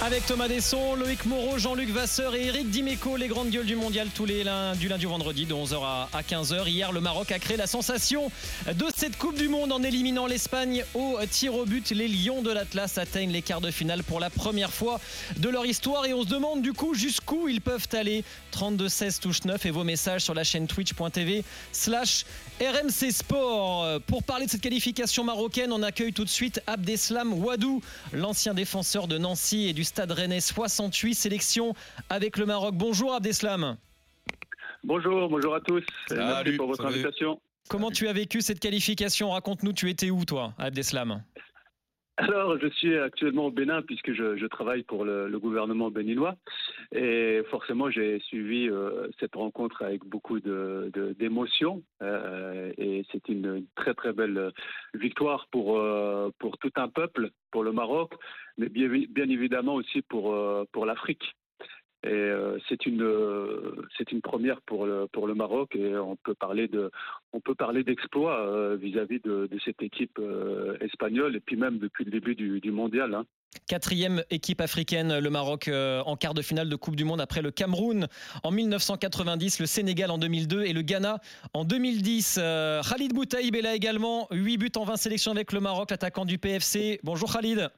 Avec Thomas Desson, Loïc Moreau, Jean-Luc Vasseur et Eric Dimeco, les grandes gueules du mondial tous les lundis, du lundi au vendredi de 11h à 15h. Hier, le Maroc a créé la sensation de cette Coupe du Monde en éliminant l'Espagne au tir au but. Les Lions de l'Atlas atteignent les quarts de finale pour la première fois de leur histoire et on se demande du coup jusqu'où ils peuvent aller. 32-16 touche 9 et vos messages sur la chaîne twitch.tv slash RMC Sport. Pour parler de cette qualification marocaine, on accueille tout de suite Abdeslam Ouadou, l'ancien défenseur de Nancy et du Stade Rennais 68, sélection avec le Maroc. Bonjour Abdeslam. Bonjour, bonjour à tous. Merci pour votre invitation. Comment tu as vécu cette qualification? Raconte-nous, tu étais où toi, Abdeslam? Alors, je suis actuellement au Bénin puisque je, travaille pour le, gouvernement béninois et forcément j'ai suivi euh, cette rencontre avec beaucoup d'émotions de, euh, et c'est une très très belle victoire pour euh, pour tout un peuple, pour le Maroc, mais bien, évidemment aussi pour pour l'Afrique. Et c'est une c'est une première pour le pour le Maroc et on peut parler de on peut parler d'exploit vis-à-vis de, de, cette équipe espagnole et puis même depuis le début du, du mondial. Hein. Quatrième équipe africaine, le Maroc en quart de finale de Coupe du Monde après le Cameroun en 1990, le Sénégal en 2002 et le Ghana en 2010. Khalid Boutaïb est là également, 8 buts en 20 sélections avec le Maroc, l'attaquant du PFC. Bonjour Khalid.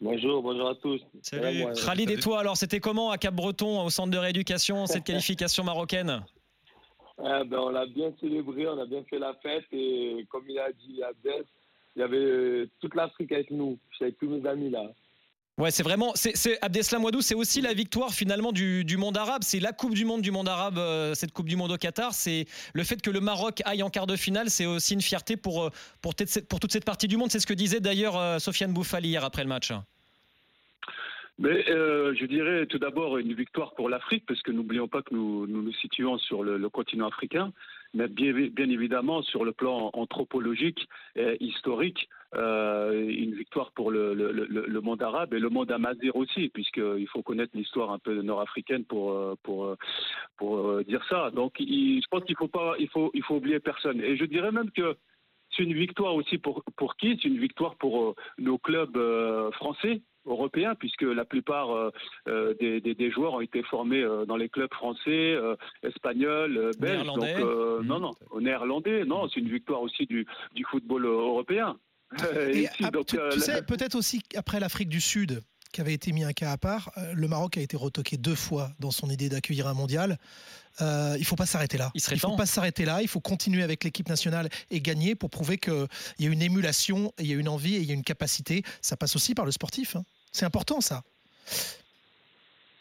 Bonjour, bonjour à tous. Salut. Khalid et toi, alors c'était comment à Cap-Breton, au centre de rééducation, cette qualification marocaine? Ben, On l'a bien célébré, on a bien fait la fête et comme il a dit Abdel, il y avait euh, toute l'Afrique avec nous, avec tous mes amis là. Ouais, c'est vraiment. C'est Abdeslam Wadou, c'est aussi la victoire finalement du, monde arabe. C'est la Coupe du Monde du monde arabe, euh, cette Coupe du Monde au Qatar. C'est le fait que le Maroc aille en quart de finale, c'est aussi une fierté pour, euh, pour, pour, toute cette partie du monde. C'est ce que disait d'ailleurs Sofiane Bouffali hier après le match. Mais je dirais tout d'abord une victoire pour l'Afrique, parce que n'oublions pas que nous, nous, situons sur le continent africain mais bien, évidemment, sur le plan anthropologique et historique, euh, une victoire pour le, monde arabe et le monde amazir aussi, puisqu'il faut connaître l'histoire un peu nord-africaine pour, euh, pour, euh, pour dire ça. Donc, je pense qu'il faut pas, il faut, il faut oublier personne. Et je dirais même que c'est une victoire aussi pour, pour qui? C'est une victoire pour nos clubs français européen, puisque la plupart euh, euh, des, des, joueurs ont été formés euh, dans les clubs français, espagnols, belges. Donc, mmh. non, non, néerlandais. Non, c'est une victoire aussi du, du football européen. Et, tu, sais, peut-être aussi après l'Afrique du Sud, qui avait été mis un cas à part, le Maroc a été retoqué deux fois dans son idée d'accueillir un mondial. il ne faut pas s'arrêter là. Il ne faut pas s'arrêter là. Il faut continuer avec l'équipe nationale et gagner pour prouver qu'il y a une émulation, il y a une envie et il y a une capacité. Ça passe aussi par le sportif. Hein. C'est important ça.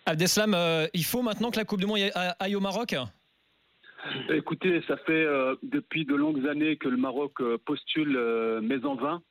Abdeslam, euh, il faut maintenant que la Coupe du Monde aille au Maroc? Écoutez, ça fait euh, depuis de longues années que le Maroc euh, postule, mais en vain.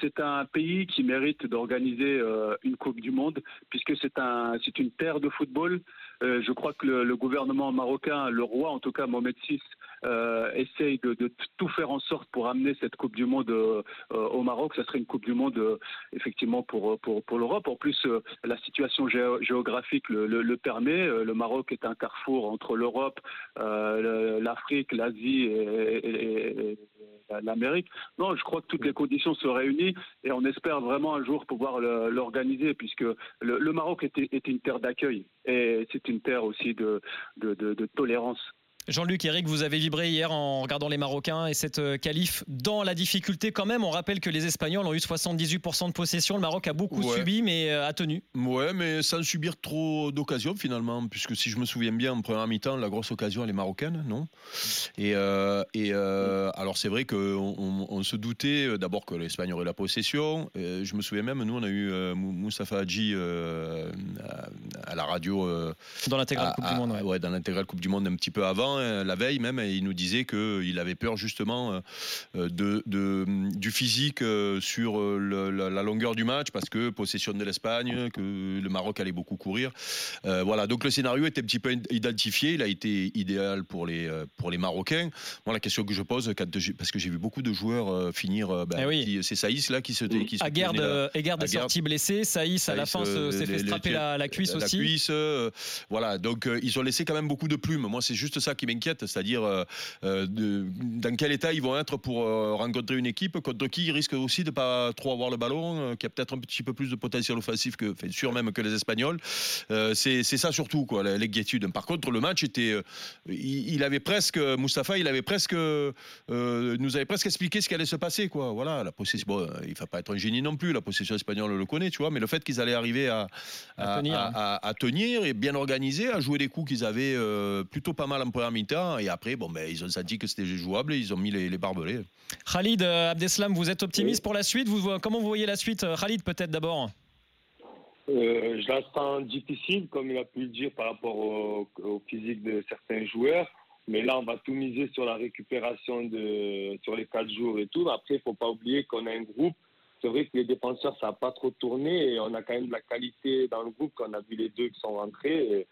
C'est un pays qui mérite d'organiser une Coupe du Monde puisque c'est un, c'est une terre de football. je crois que le, le, gouvernement marocain, le roi en tout cas Mohamed VI, euh, essaye de, tout faire en sorte pour amener cette Coupe du Monde euh, au Maroc. Ça serait une Coupe du Monde euh, effectivement pour, pour, pour l'Europe. En plus, la situation géographique le, permet. Le Maroc est un carrefour entre l'Europe, l'Afrique, l'Asie et, l'Amérique. Non, je crois que toutes les conditions se réunissent et on espère vraiment un jour pouvoir l'organiser puisque le, Maroc est, une terre d'accueil et c'est une terre aussi de, de tolérance. Jean-Luc, Eric, vous avez vibré hier en regardant les Marocains et cette euh, qualif dans la difficulté quand même. On rappelle que les Espagnols ont eu 78% de possession. Le Maroc a beaucoup subi, mais euh, a tenu. Ouais, mais sans subir trop d'occasions finalement, puisque si je me souviens bien, en première mi-temps, la grosse occasion, elle est marocaine, non? Et, euh, et alors c'est vrai qu'on on, se doutait d'abord que l'Espagne aurait la possession. je me souviens même, nous, on a eu Moustapha Hadji à, la radio. dans l'intégrale Coupe du Monde. Ouais, dans l'intégrale Coupe du Monde un petit peu avant la veille même, il nous disait qu'il avait peur justement de, du physique sur la, longueur du match parce que possession de l'Espagne, que le Maroc allait beaucoup courir. voilà, donc le scénario était un petit peu identifié. Il a été idéal pour les, pour les Marocains. Moi, la question que je pose, parce que j'ai vu beaucoup de joueurs finir, ben, eh c'est Saïs là qui se. Qui se Aguerd, est sorti blessé. Saïs, à la fin s'est fait strapper la, cuisse aussi. La cuisse, voilà. Donc ils ont laissé quand même beaucoup de plumes. Moi, c'est juste ça qui m'inquiète, c'est-à-dire dans quel état ils vont être pour rencontrer une équipe contre qui ils risquent aussi de pas trop avoir le ballon, qui a peut-être un petit peu plus de potentiel offensif que, enfin, sûr même que les Espagnols. c'est ça surtout quoi, l'inquiétude. Par contre, le match était, il, avait presque, Mustapha, il avait presque, nous avait presque expliqué ce qui allait se passer quoi. Voilà, la possession. Bon, il ne faut pas être un génie non plus. La possession espagnole le connaît, tu vois. Mais le fait qu'ils allaient arriver à, à, tenir. et bien organiser, à jouer des coups qu'ils avaient euh, plutôt pas mal en première mi-temps. Et après, bon, ben, ils ont senti que c'était jouable et ils ont mis les, barbelés. Khalid euh, Abdeslam, vous êtes optimiste pour la suite? Vous, Comment vous voyez la suite euh, Khalid, peut-être d'abord? Je la sens difficile, comme il a pu le dire, par rapport au, au, physique de certains joueurs. Mais là, on va tout miser sur la récupération de, sur les quatre jours et tout. Après, il ne faut pas oublier qu'on a un groupe c'est vrai que les défenseurs, ça n'a pas trop tourné et on a quand même de la qualité dans le groupe quand on a vu les deux qui sont rentrés.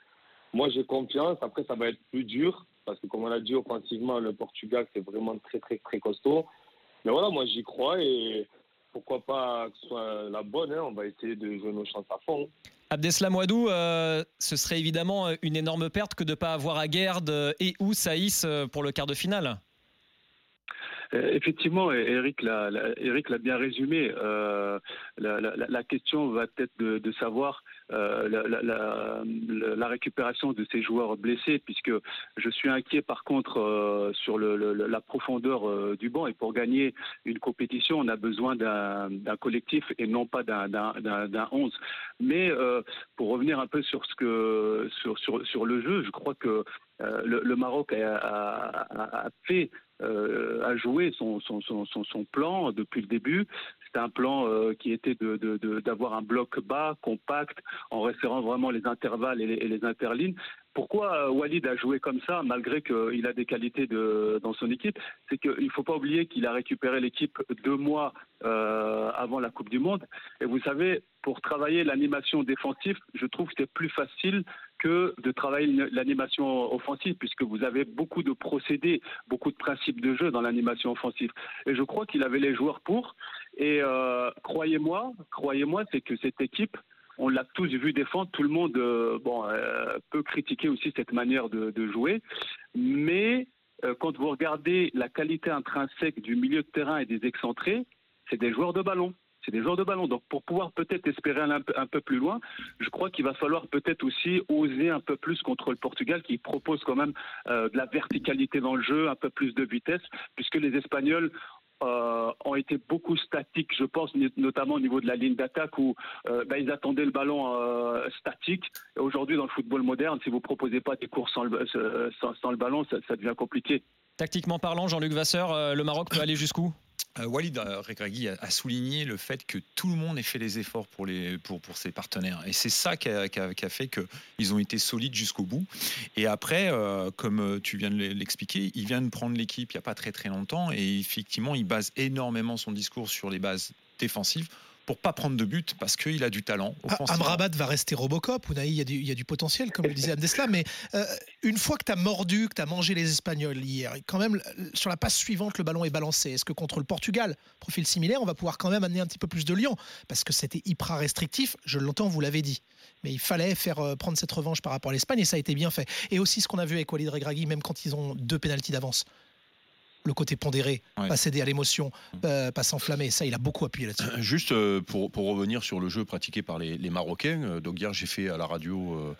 Moi, j'ai confiance. Après, ça va être plus dur parce que, comme on l'a dit, offensivement, le Portugal, c'est vraiment très, très, très costaud. Mais voilà, moi, j'y crois et pourquoi pas que ce soit la bonne. Hein. on va essayer de jouer nos chances à fond. Abdeslam Ouadou, euh, ce serait évidemment une énorme perte que de ne pas avoir Aguerd et ou Saïs euh, pour le quart de finale. Euh, effectivement, Eric l'a, Eric l'a bien résumé. Euh, la, la, la, question va être de, de savoir euh, la, récupération de ces joueurs blessés, puisque je suis inquiet par contre euh, sur la profondeur euh, du banc. Et pour gagner une compétition, on a besoin d'un, collectif et non pas d'un, d'un, 11. Mais pour revenir un peu sur ce que sur, sur, sur le jeu, je crois que le, Maroc a, fait a joué son, son, son, son, plan depuis le début. C'était un plan euh, qui était d'avoir de, de, un bloc bas, compact, en référant vraiment les intervalles et les, et interlignes. Pourquoi euh, Walid a joué comme ça, malgré qu'il a des qualités dans son équipe? C'est qu'il ne faut pas oublier qu'il a récupéré l'équipe deux mois euh, avant la Coupe du Monde. Et vous savez, pour travailler l'animation défensive, je trouve que c'est plus facile que de travailler l'animation offensive, puisque vous avez beaucoup de procédés, beaucoup de principes de jeu dans l'animation offensive. Et je crois qu'il avait les joueurs pour. Et euh, croyez-moi, croyez-moi, c'est que cette équipe on l'a tous vu défendre. Tout le monde euh, euh, peut critiquer aussi cette manière de, jouer. Mais quand vous regardez la qualité intrinsèque du milieu de terrain et des excentrés, c'est des joueurs de ballon. C'est des joueurs de ballon. Donc pour pouvoir peut-être espérer un, peu plus loin, je crois qu'il va falloir peut-être aussi oser un peu plus contre le Portugal qui propose quand même de la verticalité dans le jeu, un peu plus de vitesse, puisque les Espagnols euh, ont été beaucoup statiques, je pense, notamment au niveau de la ligne d'attaque où euh, ben, ils attendaient le ballon euh, statique. Aujourd'hui, dans le football moderne, si vous proposez pas des courses sans le, ballon, ça, ça, devient compliqué. Tactiquement parlant, Jean-Luc Vasseur, le Maroc peut aller jusqu'où? Walid Regragui a, souligné le fait que tout le monde ait fait les efforts pour, les, pour, pour ses partenaires. Et c'est ça qui a, qui, a, qui a, fait qu'ils ont été solides jusqu'au bout. Et après, euh, comme tu viens de l'expliquer, il vient de prendre l'équipe il n'y a pas très très longtemps. Et effectivement, il base énormément son discours sur les bases défensives pour pas prendre de but parce qu'il a du talent. Ah, Amrabat va rester Robocop. Unai, il y, a du, il y a du potentiel, comme le disait Abdeslam. Mais euh, une fois que tu as mordu, que tu as mangé les Espagnols hier, quand même, sur la passe suivante, le ballon est balancé. Est-ce que contre le Portugal, profil similaire, on va pouvoir quand même amener un petit peu plus de lion Parce que c'était hyper restrictif, je l'entends, vous l'avez dit. Mais il fallait faire euh, prendre cette revanche par rapport à l'Espagne et ça a été bien fait. Et aussi ce qu'on a vu avec Walid Regragui, même quand ils ont deux pénalties d'avance le côté pondéré, pas céder à l'émotion, euh, pas s'enflammer. Ça, il a beaucoup appuyé là-dessus. Euh, juste euh, pour, pour, revenir sur le jeu pratiqué par les, Marocains. Donc hier, j'ai fait à la radio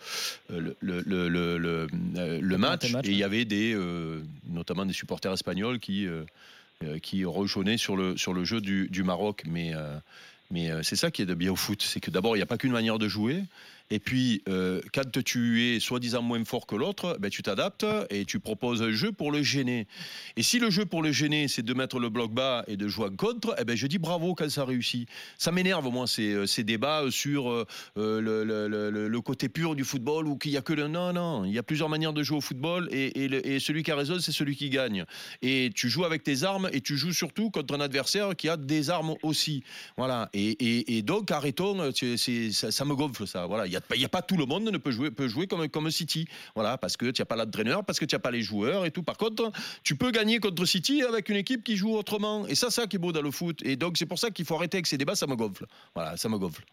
le, le, le, le, match, et il y avait des, notamment des supporters espagnols qui qui rejoignaient sur le sur le jeu du, du Maroc, mais Mais euh, c'est ça qui est de bien au foot, c'est que d'abord il n'y a pas qu'une manière de jouer. Et puis, euh, quand tu es soi-disant moins fort que l'autre, ben, tu t'adaptes et tu proposes un jeu pour le gêner. Et si le jeu pour le gêner, c'est de mettre le bloc bas et de jouer en contre, eh ben, je dis bravo quand ça réussit. Ça m'énerve, moi, ces, euh, ces débats sur le, côté pur du football ou qu'il n'y a que le. Non, non, il y a plusieurs manières de jouer au football et, et celui qui a raison, c'est celui qui gagne. Et tu joues avec tes armes et tu joues surtout contre un adversaire qui a des armes aussi. Voilà. Et- et donc, arrêtons, c'est- ça, ça me gonfle, ça. Voilà. Il n'y a, y a pas tout le monde ne peut jouer, peut jouer comme, comme City. Voilà. Parce que tu n'as pas l'entraîneur, parce que tu n'as pas les joueurs et tout. Par contre, tu peux gagner contre City avec une équipe qui joue autrement. Et ça, ça qui est beau dans le foot. Et donc, c'est pour ça qu'il faut arrêter avec ces débats. Ça me gonfle. Voilà. Ça me gonfle.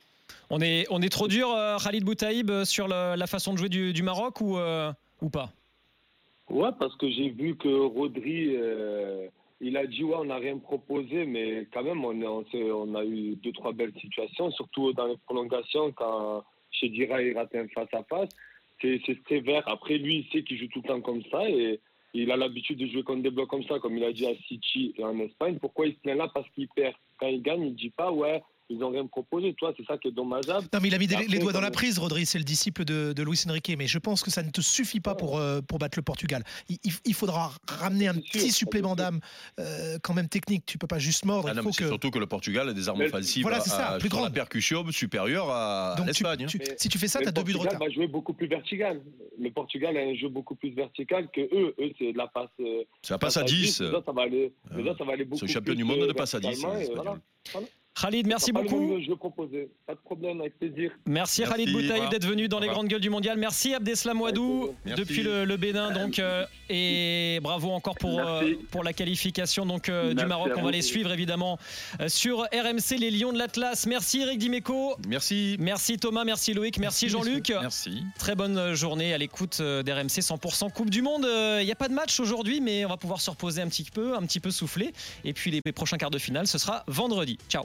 On est, on est trop dur, euh, Khalid Boutaïb, euh, sur le- la façon de jouer du, du Maroc ou, euh, ou pas? Ouais, parce que j'ai vu que Rodri, euh, il a dit ouais, on n'a rien proposé, mais quand même, on, a eu deux, trois belles situations, surtout dans les prolongations, quand Chedira il rate un face-à-face. C'est sévère. Après, lui, il sait qu'il joue tout le temps comme ça et il a l'habitude de jouer contre des blocs comme ça, comme il a dit à City et en Espagne. Pourquoi il se plaint là? Parce qu'il perd. Quand il gagne, il dit pas ouais, ils n'ont rien proposé. Toi, c'est ça qui est dommageable. Non, mais il a mis Après, les doigts dans la prise, Rodri. C'est le disciple de, de Luis Enrique. Mais je pense que ça ne te suffit pas pour, euh, pour battre le Portugal. Il, il- il faudra ramener un sûr, petit ça, supplément d'âme, euh, quand même technique. Tu peux pas juste mordre. Ah il non, faut mais c'est que. surtout que le Portugal a des armes offensives voilà, c'est ça, à- plus grande. percussion supérieure à, tu- l'Espagne. hein. tu- si tu fais ça, tu as deux buts de Portugal retard. va jouer beaucoup plus vertical. Le Portugal a un jeu beaucoup plus vertical que eux. Eux, c'est de la passe. euh, C'est la passe à 10. Les autres, ça va aller, les Euh, autres, ça va aller beaucoup C'est le champion plus, du monde de passe à 10. Khalid, merci Pas beaucoup. proposé. Pas de problème, avec plaisir. Merci, Merci. Khalid Boutaïb d'être venu dans les grandes gueules du mondial. Merci Abdeslam Ouadou Merci. depuis le, le Bénin donc euh, et bravo encore pour euh, pour la qualification donc euh, du Maroc. On va les suivre évidemment sur RMC les Lions de l'Atlas. Merci Eric Dimeco. Merci. Merci Thomas, merci Loïc, merci Jean-Luc. Merci. Très bonne journée à l'écoute d'RMC 100% Coupe du Monde. Il n'y a pas de match aujourd'hui, mais on va pouvoir se reposer un petit peu, un petit peu souffler. Et puis les prochains quarts de finale, ce sera vendredi. Ciao.